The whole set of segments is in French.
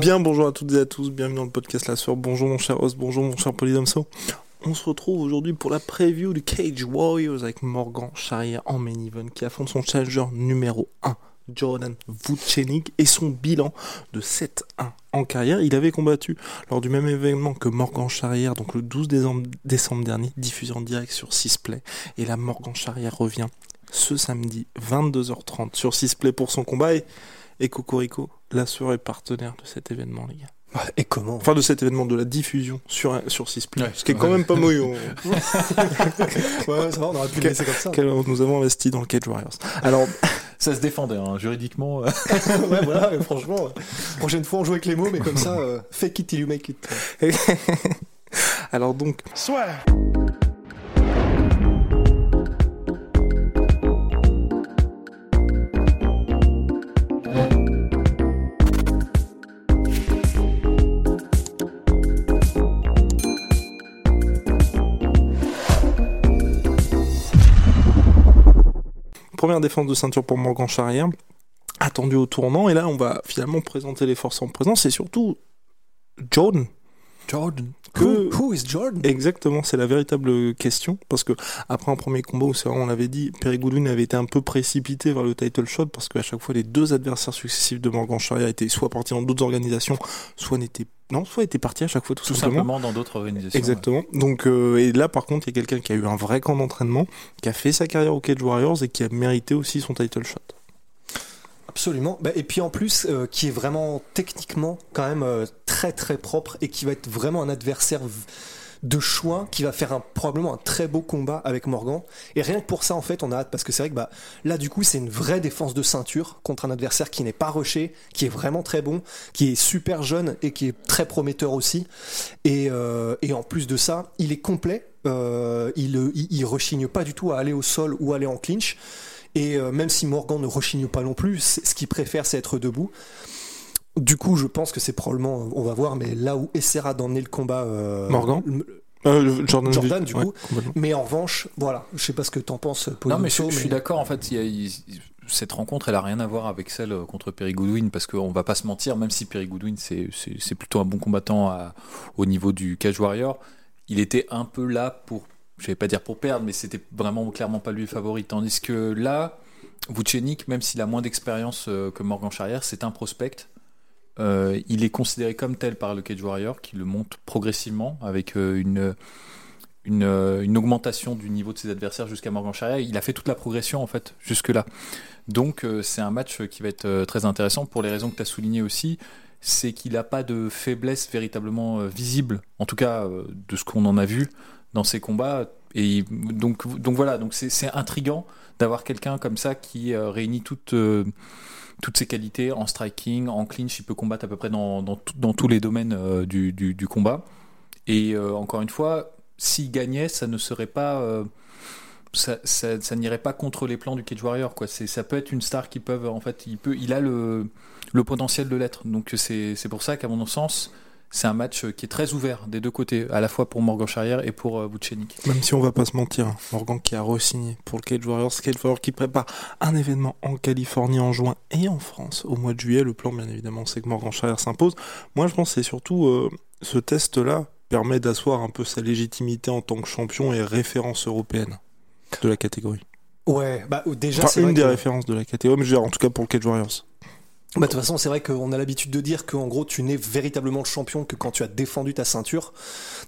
Bien, bonjour à toutes et à tous. Bienvenue dans le podcast La Soeur. Bonjour mon cher host, bonjour mon cher Polydomso. On se retrouve aujourd'hui pour la preview du Cage Warriors avec Morgan Charrière en main event qui affronte son challenger numéro 1, Jordan Vucenic, et son bilan de 7-1 en carrière. Il avait combattu lors du même événement que Morgan Charrière, donc le 12 décembre, décembre dernier, diffusé en direct sur 6play. Et là, Morgan Charrière revient ce samedi 22h30 sur 6play pour son combat. Et, et Cocorico, la soeur est partenaire de cet événement, les gars. Et comment Enfin, de cet événement, de la diffusion sur, sur 6play. ce qui est quand même pas moyen. Ouais, ça va, on aurait pu le laisser comme ça. Quel- nous avons investi dans le Cage Warriors. Alors, Ça se défendait, hein, juridiquement. ouais, voilà, et franchement, euh, prochaine fois on joue avec les mots, mais comme ça, euh, fake it till you make it. alors donc, première défense de ceinture pour Morgan Charrière, attendu au tournant. Et là, on va finalement présenter les forces en présence. Et surtout, Jordan. Jordan? Que- Who, who is Jordan? Exactement, c'est la véritable question. Parce que après un premier combat où c'est vrai, on l'avait dit, Perry Goodwin avait été un peu précipité vers le title shot parce qu'à chaque fois les deux adversaires successifs de Morgan Charrière étaient soit partis dans d'autres organisations, soit n'étaient non, soit étaient partis à chaque fois tout, Tout simplement. simplement dans d'autres organisations. Exactement. Donc euh, et là par contre, il y a quelqu'un qui a eu un vrai camp d'entraînement, qui a fait sa carrière au Cage Warriors et qui a mérité aussi son title shot. Absolument. Bah, et puis en plus, euh, qui est vraiment techniquement quand même euh, très très propre et qui va être vraiment un adversaire de choix qui va faire probablement un très beau combat avec Morgan. Et rien que pour ça, en fait, on a hâte parce que c'est vrai que bah, là, du coup, c'est une vraie défense de ceinture contre un adversaire qui n'est pas rushé, qui est vraiment très bon, qui est super jeune et qui est très prometteur aussi. Et, euh, en plus de ça, il est complet. Il, il, il rechigne pas du tout à aller au sol ou aller en clinch. Et euh, même si Morgan ne rechigne pas non plus, ce qu'il préfère, c'est être debout. Du coup, je pense que c'est probablement, on va voir, mais là où essaiera d'emmener le combat euh, Morgan le- Euh, Jordan, Jordan, du ouais, coup. Mais en revanche, voilà, je sais pas ce que t'en penses, Paul Non, mais je, suis d'accord. En fait, il y a- il- cette rencontre, elle a rien à voir avec celle contre Perry Goodwin parce qu'on va pas se mentir, même si Perry Goodwin c'est plutôt un bon combattant à- au niveau du Cage Warrior, il était un peu là pour, je vais pas dire pour perdre, mais c'était vraiment clairement pas lui le favori. Tandis que là, Vucenic, même s'il a moins d'expérience euh, que Morgan Charrière, c'est un prospect. Euh, il est considéré comme tel par le Cage Warrior, qui le monte progressivement avec euh, une, une, une augmentation du niveau de ses adversaires jusqu'à Morgan Charrière. Il a fait toute la progression en fait jusque-là. Donc c'est un match qui va être très intéressant pour les raisons que tu as soulignées aussi. C'est qu'il n'a pas de faiblesse véritablement visible, en tout cas de ce qu'on en a vu dans ses combats. Et donc, donc voilà, donc c'est intriguant d'avoir quelqu'un comme ça qui euh, réunit toutes, euh, toutes ses qualités en striking, en clinch. Il peut combattre à peu près dans, dans, dans tous les domaines euh, du, du, combat. Et encore une fois, s'il gagnait, ça ne serait pas. ça, ça, n'irait pas contre les plans du Cage Warrior. Quoi. C'est, ça peut être une star qui peuvent. En fait, il, peut, il a le, le potentiel de l'être. Donc c'est pour ça qu'à mon sens, c'est un match qui est très ouvert des deux côtés, à la fois pour Morgan Charrière et pour euh, Vucenic. Même si on va pas se mentir, hein, Morgan qui a re-signé pour le Cage Warriors, Cage Warriors qui prépare un événement en Californie en juin et en France au mois de juillet. Le plan, bien évidemment, c'est que Morgan Charrière s'impose. Moi, je pense que c'est surtout euh, ce test-là permet d'asseoir un peu sa légitimité en tant que champion et référence européenne de la catégorie. Ouais, bah déjà, Enfin, c'est une vrai des que- références de la catégorie, mais je veux dire, en tout cas pour le Cage Warriors. Bah, de toute façon, c'est vrai qu'on a l'habitude de dire qu'en gros, tu n'es véritablement le champion que quand tu as défendu ta ceinture.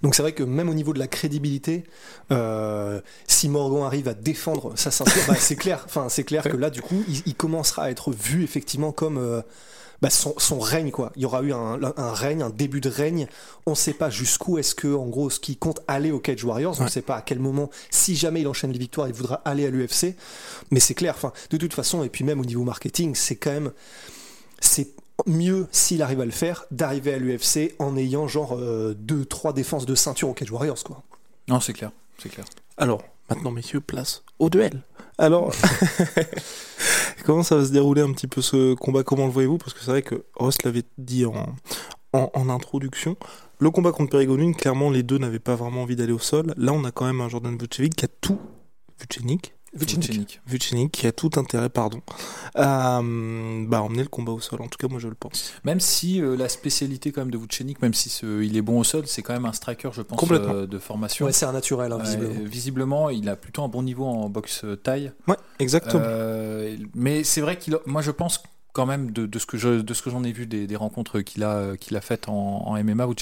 Donc c'est vrai que même au niveau de la crédibilité, euh, si Morgan arrive à défendre sa ceinture, bah, c'est clair. Enfin, c'est clair que là, du coup, il, il commencera à être vu effectivement comme euh, bah, son, son règne, quoi. Il y aura eu un, un règne, un début de règne. On ne sait pas jusqu'où est-ce que, en gros, ce qui compte aller au Cage Warriors. On ne sait pas à quel moment, si jamais il enchaîne les victoires, il voudra aller à l'UFC. Mais c'est clair. Enfin, de toute façon, et puis même au niveau marketing, c'est quand même c'est mieux s'il arrive à le faire d'arriver à l'UFC en ayant genre euh, deux trois défenses de ceinture au Cage Warriors quoi. Non, c'est clair, c'est clair. Alors, maintenant, messieurs, place au duel. Alors, comment ça va se dérouler un petit peu ce combat? Comment le voyez-vous? Parce que c'est vrai que Ross l'avait dit en, en, en introduction. Le combat contre Perigonin, clairement, les deux n'avaient pas vraiment envie d'aller au sol. Là, on a quand même un Jordan Vucevic qui a tout. Vucevic Vucenic. Vucenic qui a tout intérêt, pardon, à euh, bah, emmener le combat au sol. En tout cas, moi, je le pense. Même si euh, la spécialité quand même de Vucenic, même si ce- il est bon au sol, c'est quand même un striker, je pense, Complètement. euh, de formation. Ouais, c'est un naturel hein, visiblement. visiblement, il a plutôt un bon niveau en boxe euh, taille. Ouais, exactement. Euh, mais c'est vrai qu'il, moi je pense quand même de, de ce que je, de ce que j'en ai vu des, des rencontres qu'il a, qu'il a faites en, en MMA ou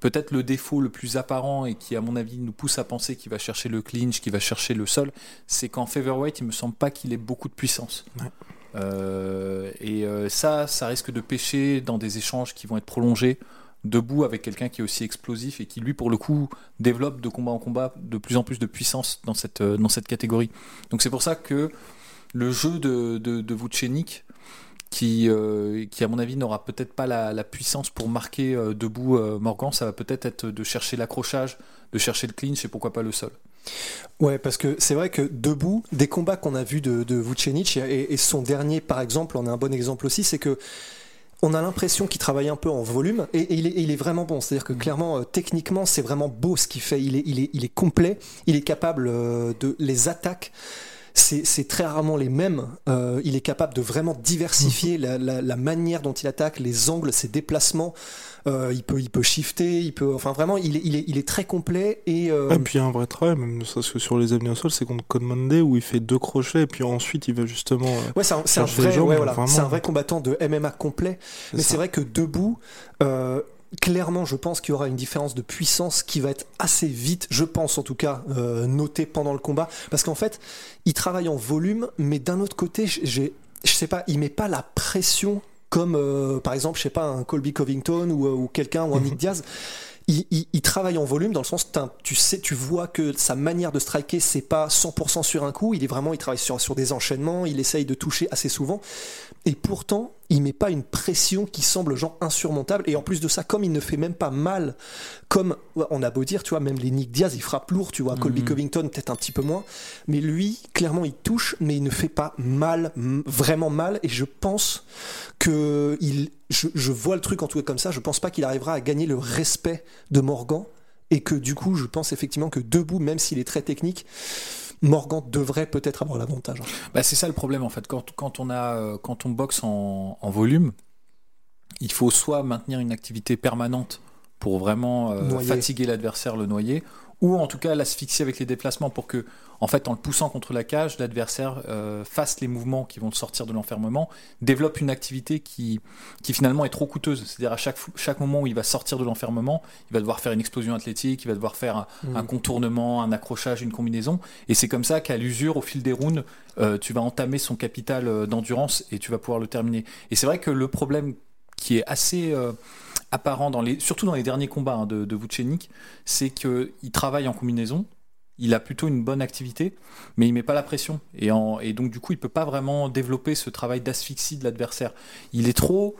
peut-être le défaut le plus apparent et qui à mon avis nous pousse à penser qu'il va chercher le clinch, qu'il va chercher le sol, c'est qu'en featherweight il me semble pas qu'il ait beaucoup de puissance. Ouais. Euh, et euh, ça, ça risque de pêcher dans des échanges qui vont être prolongés debout avec quelqu'un qui est aussi explosif et qui lui pour le coup développe de combat en combat de plus en plus de puissance dans cette, euh, dans cette catégorie. Donc c'est pour ça que le jeu de, de, de Vucenic, qui, euh, qui à mon avis n'aura peut-être pas la, la puissance pour marquer euh, debout euh, Morgan, ça va peut-être être de chercher l'accrochage, de chercher le clinch et pourquoi pas le sol. Ouais, parce que c'est vrai que debout, des combats qu'on a vus de, de Vucenic et, et son dernier par exemple, on a un bon exemple aussi, c'est que on a l'impression qu'il travaille un peu en volume et, et il, est, et il est vraiment bon. C'est-à-dire que clairement, euh, techniquement, c'est vraiment beau ce qu'il fait. Il est, il, est, il est complet, il est capable euh, de les attaques. C'est très rarement les mêmes. Euh, il est capable de vraiment diversifier la, la- la manière dont il attaque, les angles, ses déplacements. Euh, il peut, il peut shifter, il peut. Enfin, vraiment, il est, il est, il est très complet et. euh, Et puis il y a un vrai travail, même serait-ce que sur les avenues au sol, c'est contre Code Monday où il fait deux crochets et puis ensuite il va justement. euh, Ouais, c'est un, un vrai, jambes, ouais, voilà. vraiment. un vrai combattant de MMA complet. Mais ça. c'est vrai que debout, euh, clairement, je pense qu'il y aura une différence de puissance qui va être assez vite, je pense en tout cas, euh, notée pendant le combat. Parce qu'en fait, il travaille en volume, mais d'un autre côté, j'ai, je sais pas, il met pas la pression comme euh, par exemple, je sais pas, un Colby Covington ou, euh, ou quelqu'un ou un Nick Diaz. Il, il- il travaille en volume dans le sens tu sais tu vois que sa manière de striker c'est pas 100% sur un coup il est vraiment il travaille sur, sur des enchaînements il essaye de toucher assez souvent et pourtant il met pas une pression qui semble genre insurmontable. Et en plus de ça comme il ne fait même pas mal comme on a beau dire tu vois même les Nick Diaz il frappe lourd tu vois Colby Mhm. Covington peut-être un petit peu moins. Mais lui clairement il touche mais il ne fait pas mal vraiment mal. Et je pense que il je, je vois le truc en tout cas comme ça. Je pense pas qu'il arrivera à gagner le respect de Morgan et que du coup je pense effectivement que debout même s'il est très technique Morgan devrait peut-être avoir l'avantage Bah, c'est ça le problème en fait. Quand, quand, on, a, euh, quand on boxe en, en volume, il faut soit maintenir une activité permanente pour vraiment euh, fatiguer l'adversaire, le noyer, ou en tout cas l'asphyxier avec les déplacements pour que, en fait, en le poussant contre la cage, l'adversaire euh, fasse les mouvements qui vont le sortir de l'enfermement, développe une activité qui, qui finalement est trop coûteuse. C'est-à-dire à chaque, chaque moment où il va sortir de l'enfermement, il va devoir faire une explosion athlétique, il va devoir faire un, Mm. un contournement, un accrochage, une combinaison. Et c'est comme ça qu'à l'usure, au fil des rounds, euh, tu vas entamer son capital euh, d'endurance et tu vas pouvoir le terminer. Et c'est vrai que le problème qui est assez euh, apparent, dans les, surtout dans les derniers combats hein, de, de Vucenic, c'est qu'il travaille en combinaison. Il a plutôt une bonne activité, mais il met pas la pression. Et, en- et donc, du coup, il peut pas vraiment développer ce travail d'asphyxie de l'adversaire. Il est trop.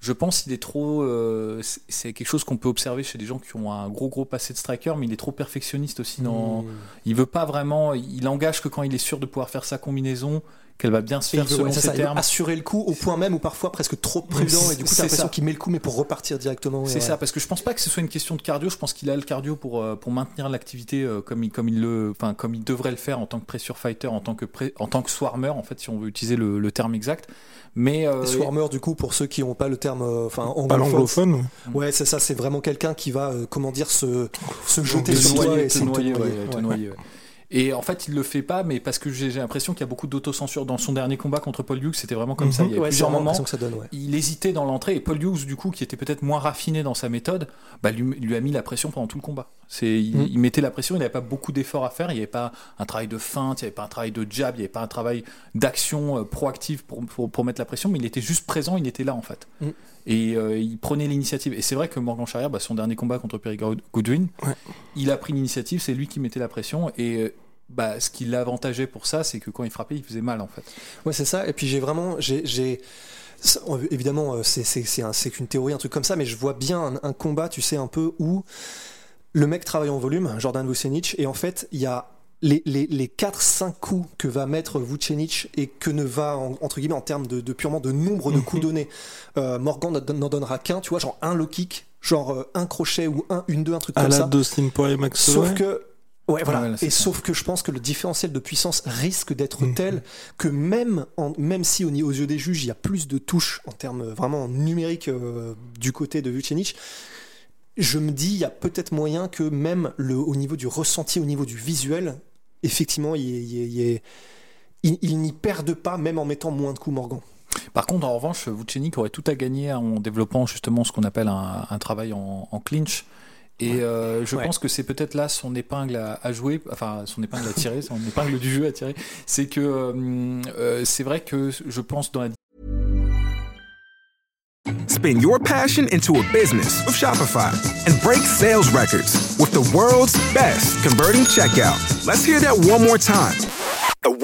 Je pense qu'il est trop. euh, c'est- quelque chose qu'on peut observer chez des gens qui ont un gros, gros passé de striker, mais il est trop perfectionniste aussi dans. Mm. Il veut pas vraiment. Il engage que quand il est sûr de pouvoir faire sa combinaison, qu'elle va bien se faire veut, selon ses termes. assurer le coup au point même où parfois presque trop prudent et du coup C'est t'as l'impression ça. qu'il met le coup mais pour repartir directement C'est ouais. ça, parce que je pense pas que ce soit une question de cardio. Je pense qu'il a le cardio pour euh, pour maintenir l'activité euh, comme il comme il le, enfin comme il devrait le faire en tant que pressure fighter, en tant que pré- en tant que swarmer en fait, si on veut utiliser le, le terme exact. Mais euh, Et Swarmer du coup pour ceux qui n'ont pas le terme euh, enfin anglophone, l'anglophone. ouais c'est ça c'est vraiment quelqu'un qui va euh, comment dire se, se jeter te sur toi noyer, et te noyer, Et en fait, il le fait pas, mais parce que j'ai l'impression qu'il y a beaucoup d'autocensure dans son dernier combat contre Paul Hughes. C'était vraiment comme ça. Il y a Ouais, c'est plusieurs moments. l'impression que ça donne, ouais. Il hésitait dans l'entrée et Paul Hughes, du coup, qui était peut-être moins raffiné dans sa méthode, bah, lui, lui a mis la pression pendant tout le combat. C'est, il, Mm. il mettait la pression, il n'avait pas beaucoup d'efforts à faire, il n'y avait pas un travail de feinte, il n'y avait pas un travail de jab, il n'y avait pas un travail d'action euh, proactive pour, pour, pour mettre la pression, mais il était juste présent, il était là en fait. Mm. Et euh, il prenait l'initiative. Et c'est vrai que Morgan Charrière, bah, son dernier combat contre Perry Goodwin, Ouais. il a pris l'initiative, c'est lui qui mettait la pression et euh, bah, ce qui l'avantageait pour ça, c'est que quand il frappait, il faisait mal en fait. Ouais, c'est ça. Et puis j'ai vraiment, j'ai, évidemment, euh, c'est, c'est, c'est, un- c'est qu'une théorie, un truc comme ça, mais je vois bien un, un combat, tu sais, un peu où le mec travaille en volume, Jordan Vucenic, et en fait, il y a les, les, les 4-5 coups que va mettre Vucenic et que ne va, en- entre guillemets, en termes de, de purement de nombre de coups donnés, euh, Morgan n'en- donnera qu'un, tu vois, genre un low kick, genre euh, un crochet ou un, une, deux, un truc À comme la ça. Dustin Poirier Max Sauf que. Ouais, voilà. Ouais, là, c'est et ça. sauf que je pense que le différentiel de puissance risque d'être Mhm. tel que même, en, même si aux yeux des juges, il y a plus de touches en termes euh, vraiment numériques euh, du côté de Vucenic, je me dis, il y a peut-être moyen que même le, au niveau du ressenti, au niveau du visuel, effectivement, il, il il il- il n'y perde pas, même en mettant moins de coups Morgan. Par contre, en revanche, Vucenic aurait tout à gagner en développant justement ce qu'on appelle un, un travail en, en clinch. Et euh, je Ouais. pense que c'est peut-être là son épingle à, à jouer, enfin son épingle à tirer, son épingle du jeu à tirer. C'est que euh, euh, c'est vrai que je pense dans la Spin your passion into a business with Shopify and break sales records with the world's best converting checkout. Let's hear that one more time.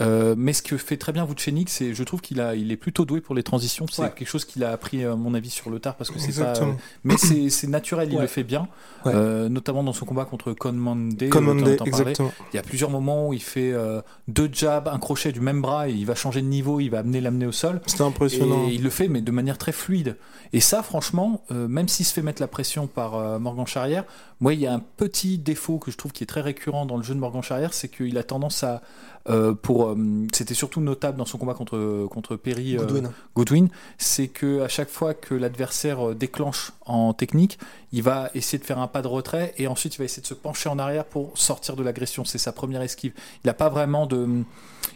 Euh, mais ce que fait très bien Vucenic, c'est, je trouve qu'il a, il est plutôt doué pour les transitions. C'est Ouais. quelque chose qu'il a appris, à mon avis, sur le tard parce que c'est pas. Exactement. mais c'est, c'est naturel, il Ouais. le fait bien. Ouais. Euh, notamment dans son combat contre Conmande. Il y a plusieurs moments où il fait euh, deux jabs, un crochet du même bras et il va changer de niveau, il va amener l'amener au sol. C'était impressionnant. Et il le fait, mais de manière très fluide. Et ça, franchement, euh, même s'il se fait mettre la pression par euh, Morgan Charrière, moi, il y a un petit défaut que je trouve qui est très récurrent dans le jeu de Morgan Charrière, c'est qu'il a tendance à, euh, pour, euh, c'était surtout notable dans son combat contre contre Perry euh, Goodwin. Goodwin, c'est que à chaque fois que l'adversaire déclenche en technique, il va essayer de faire un pas de retrait et ensuite il va essayer de se pencher en arrière pour sortir de l'agression. C'est sa première esquive. Il n'a pas vraiment de,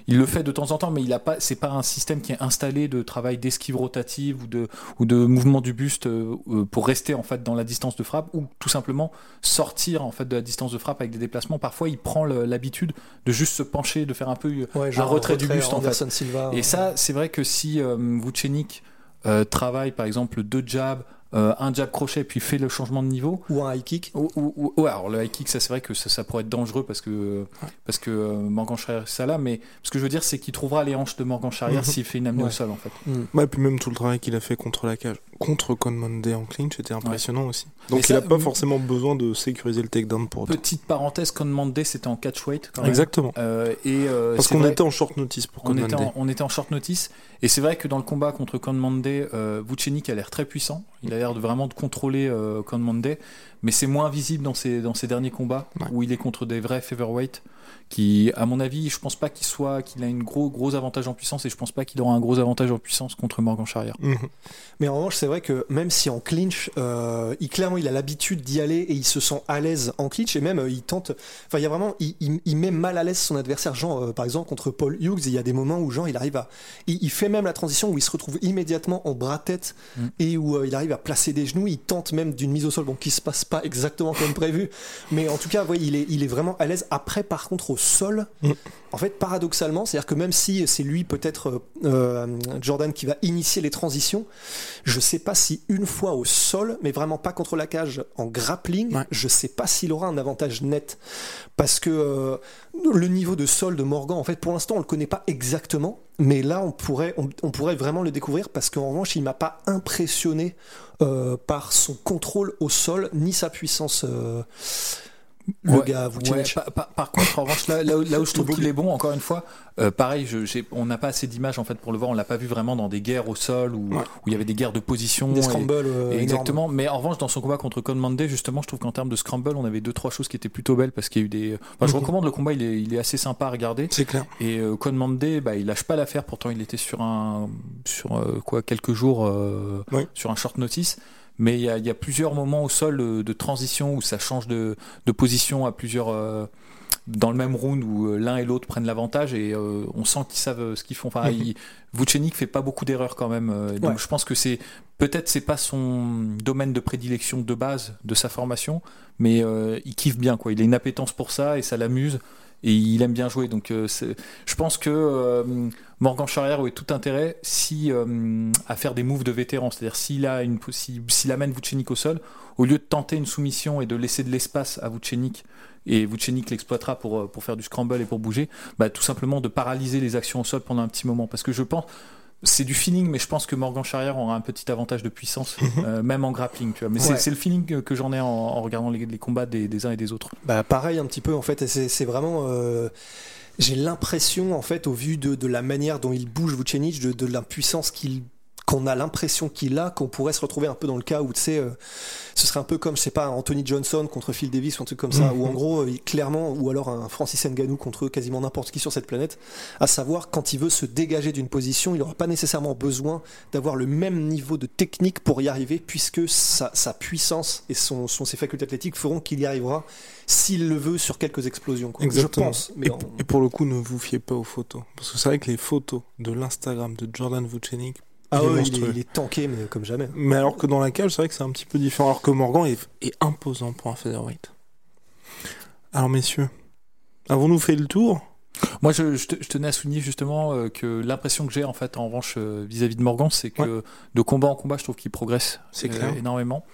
il le fait de temps en temps, mais il a pas, c'est pas un système qui est installé de travail d'esquive rotative ou de ou de mouvement du buste euh, euh, pour rester en fait dans la distance de frappe ou tout simplement sortir en fait de la distance de frappe avec des déplacements. Parfois, il prend l'habitude de juste se pencher, de faire un peu un retrait du buste en fait. Silva. Et ça, c'est vrai que si euh, Vucenic euh, travaille par exemple deux jabs, euh, un jab crochet, puis fait le changement de niveau. ou un high kick. Ou, ou- ou- ouais, alors le high kick, ça c'est vrai que ça, ça pourrait être dangereux parce que parce que euh, Morgan Charrière c'est ça là, mais ce que je veux dire c'est qu'il trouvera les hanches de Morgan Charrière Mhm. s'il fait une amenée au sol en fait. Ouais, puis même tout le travail qu'il a fait contre la cage, contre Conmande en clinch, était impressionnant aussi. Donc ça, il a pas mm, forcément besoin de sécuriser le takedown pour. Petite parenthèse, Conmande c'était en catchweight quand même. Exactement. Euh, et euh, Parce qu'on était en short notice pour on était, en, on était en short notice et c'est vrai que dans le combat contre Conmande, euh, Vucenic a l'air très puissant. Il a l'air de vraiment de contrôler euh, mais c'est moins visible dans ses, dans ses derniers combats Ouais. où il est contre des vrais featherweight qui, à mon avis, je pense pas qu'il soit qu'il a une gros gros avantage en puissance et je pense pas qu'il aura un gros avantage en puissance contre Morgan Charrière. Mhm. Mais en revanche, c'est vrai que même si en clinch, euh, il clairement il a l'habitude d'y aller et il se sent à l'aise en clinch et même euh, il tente. Enfin, il y a vraiment, il, il- il met mal à l'aise son adversaire. Genre, euh, par exemple contre Paul Hughes, il y a des moments où genre il arrive à, il, il fait même la transition où il se retrouve immédiatement en bras tête Mm. et où euh, il arrive à placer des genoux. Il tente même d'une mise au sol, bon qui se passe pas exactement comme prévu, mais en tout cas, ouais, il est, il est vraiment à l'aise. Après, par contre, au sol. Mm. En fait, paradoxalement, c'est-à-dire que même si c'est lui, peut-être euh, Jordan, qui va initier les transitions, je sais pas si une fois au sol, mais vraiment pas contre la cage, en grappling, Ouais. je sais pas s'il aura un avantage net. Parce que euh, le niveau de sol de Morgan, en fait, pour l'instant, on le connaît pas exactement, mais là, on pourrait, vraiment le découvrir parce qu'en revanche, il m'a pas impressionné euh, par son contrôle au sol, ni sa puissance. euh, le Ouais, gars ouais, par contre, en revanche, là, là où, là où je trouve qu'il est bon, encore une fois, euh, pareil, je- j'ai- on n'a pas assez d'images en fait pour le voir. On l'a pas vu vraiment dans des guerres au sol où, Ouais. où il y avait des guerres de position. des scrambles euh, et exactement. Mais en revanche, dans son combat contre Conmande, justement, je trouve qu'en termes de scramble, on avait deux trois choses qui étaient plutôt belles parce qu'il y a eu des. Enfin, je recommande le combat. Il est, il est assez sympa à regarder. C'est clair. Et euh, Conmande, bah, il lâche pas l'affaire. Pourtant, il était sur un sur euh, quoi quelques jours sur un short notice. Mais il y a, il y a plusieurs moments au sol de transition où ça change de, de position à plusieurs euh, dans le même round où euh, l'un et l'autre prennent l'avantage et euh, on sent qu'ils savent ce qu'ils font. Enfin, Mhm. il- Vucenic fait pas beaucoup d'erreurs quand même. euh, donc Ouais. je pense que c'est peut-être c'est pas son domaine de prédilection de base de sa formation, mais il kiffe bien quoi. Il a une appétence pour ça et ça l'amuse et il aime bien jouer. Donc euh, je pense que euh, Morgan Charrière aurait tout intérêt si euh, à faire des moves de vétéran, c'est-à-dire s'il si- amène Vucenic au sol, au lieu de tenter une soumission et de laisser de l'espace à Vucenic et Vucenic l'exploitera pour pour faire du scramble et pour bouger, bah, tout simplement de paralyser les actions au sol pendant un petit moment parce que je pense c'est du feeling, mais je pense que Morgan Charrière aura un petit avantage de puissance, euh, même en grappling. Tu vois. Mais c'est- Ouais. c'est le feeling que- j'en ai en, en regardant les, les combats des, des uns et des autres. Bah, pareil un petit peu en fait, c'est c'est vraiment. euh, J'ai l'impression en fait, au vu de, de la manière dont il bouge Vucenic, de, de l'impuissance qu'il qu'on a l'impression qu'il a, qu'on pourrait se retrouver un peu dans le cas où tu sais, euh, ce serait un peu comme je sais pas Anthony Johnson contre Phil Davis ou un truc comme ça, Mhm. où en gros il- clairement, ou alors un Francis Ngannou contre quasiment n'importe qui sur cette planète, à savoir quand il veut se dégager d'une position, il n'aura pas nécessairement besoin d'avoir le même niveau de technique pour y arriver, puisque sa, sa puissance et son, son- ses facultés athlétiques feront qu'il y arrivera s'il le veut sur quelques explosions. quoi. Exactement. Je pense. Mais Et, en- et pour le coup, ne vous fiez pas aux photos. Parce que c'est vrai que les photos de l'Instagram de Jordan Vucenic, Ah il est ouais, il, est, monstrueux. il est tanké, mais comme jamais. Mais alors que dans la cage, c'est vrai que c'est un petit peu différent. Alors que Morgan est, est imposant pour un featherweight. Alors messieurs, avons-nous fait le tour? Moi, je, je te- je tenais à souligner justement euh, que l'impression que j'ai en fait en revanche euh, vis-à-vis de Morgan, c'est que de combat en combat, je trouve qu'il progresse euh, clair. énormément.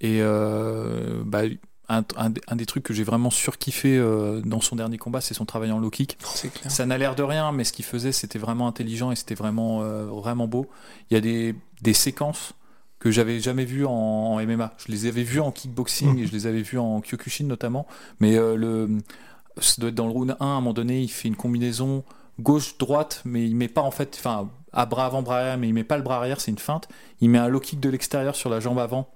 Et euh, bah, un, un- un des trucs que j'ai vraiment surkiffé euh, dans son dernier combat, c'est son travail en low kick. Clair. Ça n'a l'air de rien, mais ce qu'il faisait, c'était vraiment intelligent et c'était vraiment, euh, vraiment beau. Il y a des, des séquences que j'avais jamais vues en, en MMA. Je les avais vues en kickboxing et je les avais vues en Kyokushin notamment. Mais euh, le, ça doit être dans le round 1, à un moment donné, il fait une combinaison gauche-droite, mais il met pas en fait, enfin, à bras avant, bras arrière, mais il met pas le bras arrière, c'est une feinte. Il met un low kick de l'extérieur sur la jambe avant.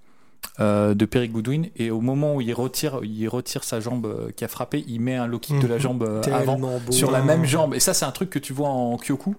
Euh, de Perry Goodwin et au moment où il retire il retire sa jambe euh, qui a frappé il met un low kick de la Mhm. jambe euh, avant beau. sur la même jambe. Et ça, c'est un truc que tu vois en Kyoku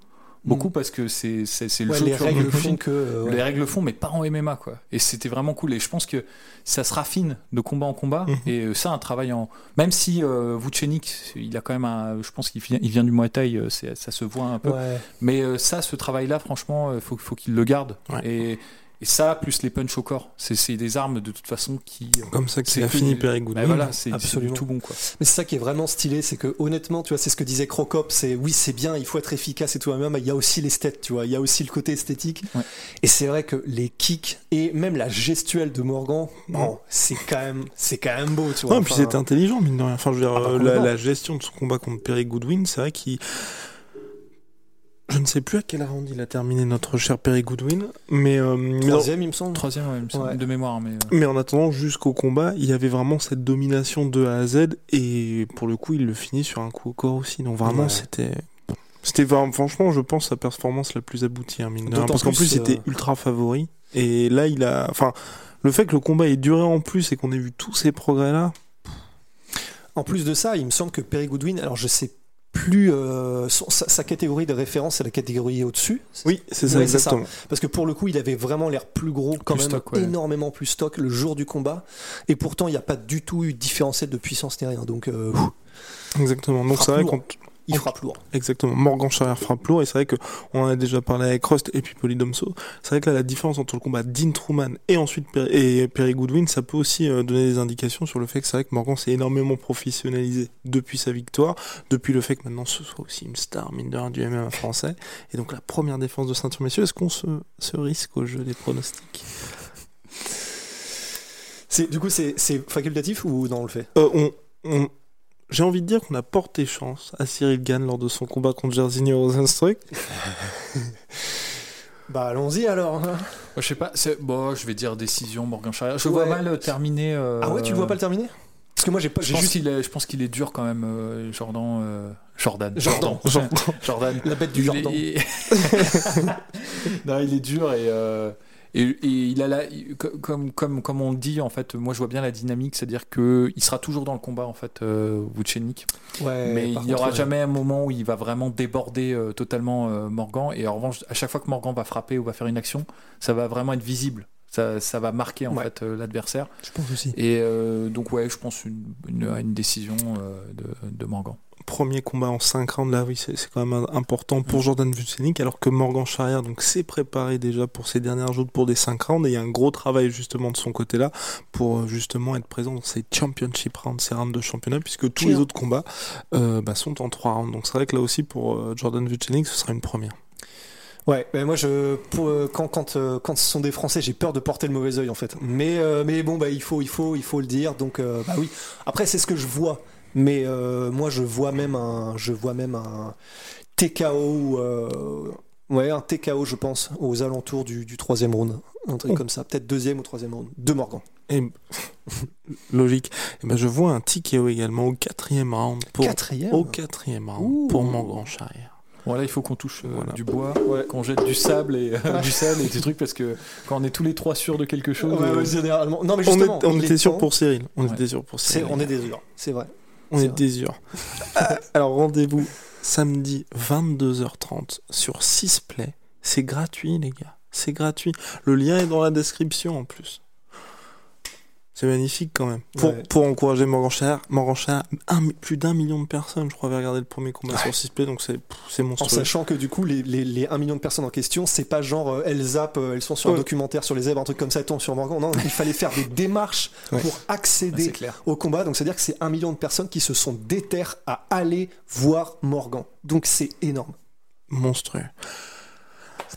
beaucoup parce que c'est le Ouais, jeu les règles font que. euh, ouais. Les règles font, mais pas en MMA quoi. Et c'était vraiment cool. Et je pense que ça se raffine de combat en combat. Mhm. Et ça, un travail en. Même si euh, Vucenic, il a quand même un. Je pense qu'il vient, il vient du Muay Thai, ça se voit un peu. Ouais. Mais euh, ça, ce travail-là, franchement, il faut, faut qu'il le garde. Et, et ça, plus les punch au corps, c'est des armes de toute façon qui. euh, Comme ça que c'est fini Perry bah Goodwin. voilà, c'est tout bon quoi. Mais c'est ça qui est vraiment stylé, c'est que honnêtement, tu vois, c'est ce que disait Crocop, c'est oui, c'est bien, il faut être efficace et tout, mais il y a aussi l'esthète, tu vois, il y a aussi le côté esthétique. Ouais. Et c'est vrai que les kicks et même la gestuelle de Morgan, bon, c'est quand même, c'est quand même beau, tu vois. Ouais, puis c'était intelligent, mine de rien. Enfin, je veux dire, Ah, bah, euh, la, la gestion de son combat contre Perry Goodwin, c'est vrai qu'il. Je ne sais plus à quel round il a terminé notre cher Perry Goodwin, mais, euh, troisième, il me semble. Troisième, ouais, il me semble, Ouais. de mémoire, mais. euh, mais en attendant, jusqu'au combat, il y avait vraiment cette domination de A à Z, et pour le coup, il le finit sur un coup au corps aussi. Donc vraiment, Ouais. c'était. C'était vraiment- franchement, je pense, sa performance la plus aboutie, hein, mine de Parce qu'en plus, plus, il était euh, ultra favori. Et là, il a. Enfin, le fait que le combat ait duré en plus et qu'on ait vu tous ces progrès-là, En plus de ça, il me semble que Perry Goodwin, alors je sais plus, euh, son- sa, sa catégorie de référence, c'est la catégorie au-dessus. oui, c'est ça Ouais. Parce que pour le coup, il avait vraiment l'air plus gros, quand Plus même stock, ouais. énormément plus stock le jour du combat. Et pourtant, il n'y a pas du tout eu de différentiel de puissance ni rien. Donc, euh, Exactement. Donc c'est vrai. Qu'on il frappe lourd. Exactement. Morgan Charrière frappe lourd et c'est vrai que on en a déjà parlé avec Rust et puis Polydomso. C'est vrai que là la différence entre le combat Dean Truman et ensuite Per- et Perry Goodwin, ça peut aussi euh, donner des indications sur le fait que c'est vrai que Morgan s'est énormément professionnalisé depuis sa victoire, depuis le fait que maintenant ce soit aussi une star mine de rien du MMA français. Et donc la première défense de ceinture messieurs, est-ce qu'on se, se risque au jeu des pronostics? Du coup, c'est, c'est facultatif ou non, on le fait? Euh, on, on- J'ai envie de dire qu'on a porté chance à Cyril Gann lors de son combat contre Jairzinho Rosenstruck. Bah, allons-y alors. hein. Je sais pas, c'est- bon, je vais dire décision Morgan Charrière. Je Ouais. vois mal euh, terminer. euh, Ah ouais, tu le vois pas le terminer? Parce que moi, j'ai pas. Je j'ai pense juste qu'il est, je pense qu'il est dur quand même, euh, Jordan. euh, Jordan. Jordan. Jordan. Jordan. la bête du Il Jordan. est- non, il est dur et, euh, et, et il a la, comme, comme, comme on le dit, en fait, moi je vois bien la dynamique, c'est-à-dire qu'il sera toujours dans le combat, en fait, euh. Ouais, mais il n'y aura ouais. jamais un moment où il va vraiment déborder euh, totalement euh, Morgan. Et en revanche, à chaque fois que Morgan va frapper ou va faire une action, ça va vraiment être visible. Ça, ça va marquer en Ouais. fait euh, l'adversaire. Je pense aussi. Et donc ouais, je pense une, une, une décision de, de Morgan. Premier combat en 5 rounds, là oui, c'est quand même important pour Jordan Vucenic, alors que Morgan Charrière donc s'est préparé déjà pour ses dernières joutes pour des 5 rounds, et il y a un gros travail justement de son côté-là pour euh, justement être présent dans ces championship rounds, ces rounds de championnat, puisque tous les autres combats euh, bah, sont en 3 rounds. Donc c'est vrai que là aussi pour euh, Jordan Vucenic, ce sera une première. Ouais, mais moi je pour, quand quand quand ce sont des Français, j'ai peur de porter le mauvais œil en fait. Mais euh, mais bon bah il faut il faut il faut le dire. Donc euh, bah oui. Après c'est ce que je vois. Mais euh, moi je vois même un je vois même un TKO euh, ouais un TKO je pense aux alentours du, du troisième round. Un truc Oh. comme ça, peut-être deuxième ou troisième round. De Morgan. Et logique. Et ben je vois un TKO également au quatrième round pour Quatrième. au quatrième round Ouh. pour Morgan Charrière. Bon là, il faut qu'on touche euh, Voilà. du bois, Ouais. qu'on jette du sable et euh, du sable et des trucs parce que quand on est tous les trois sûrs de quelque chose, Ouais, euh, ouais, généralement. Non mais On, justement. est- on il était est sûr pour Cyril. On Ouais. était sûr pour Cyril. on est des c'est vrai. On est vrai. désur. Alors rendez-vous samedi 22h30 sur 6play. C'est gratuit les gars. C'est gratuit. Le lien est dans la description en plus. C'est magnifique quand même. Pour, Ouais. pour encourager Morgan un mi- plus d'un million de personnes, je crois, avaient regardé le premier combat sur 6play, donc c'est c'est En monstrueux. sachant que du coup, les, les, les 1 million de personnes en question, c'est pas genre euh, elles zappent, euh, elles sont sur un Ouais. documentaire sur les zèbres, un truc comme ça, elles tombent sur Morgan. Non, il fallait faire des démarches Ouais. pour accéder c'est clair. au combat. Donc c'est-à-dire que c'est 1 million de personnes qui se sont déterres à aller voir Morgan. Donc c'est énorme. monstrueux.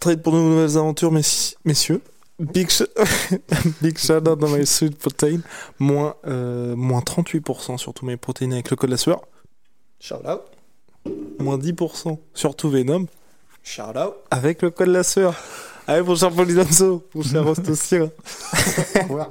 Très vite pour de nouvelles aventures, messi- messieurs. Big, sh- Big shout out dans my sweet protein. Moins, euh, moins 38% sur tous mes protéines avec le code de la sueur. Shout out. Moins 10% sur tout Venom Shout out. avec le code de la sueur. Allez, mon cher Polydonso, mon cher Rost aussi. hein. Au revoir.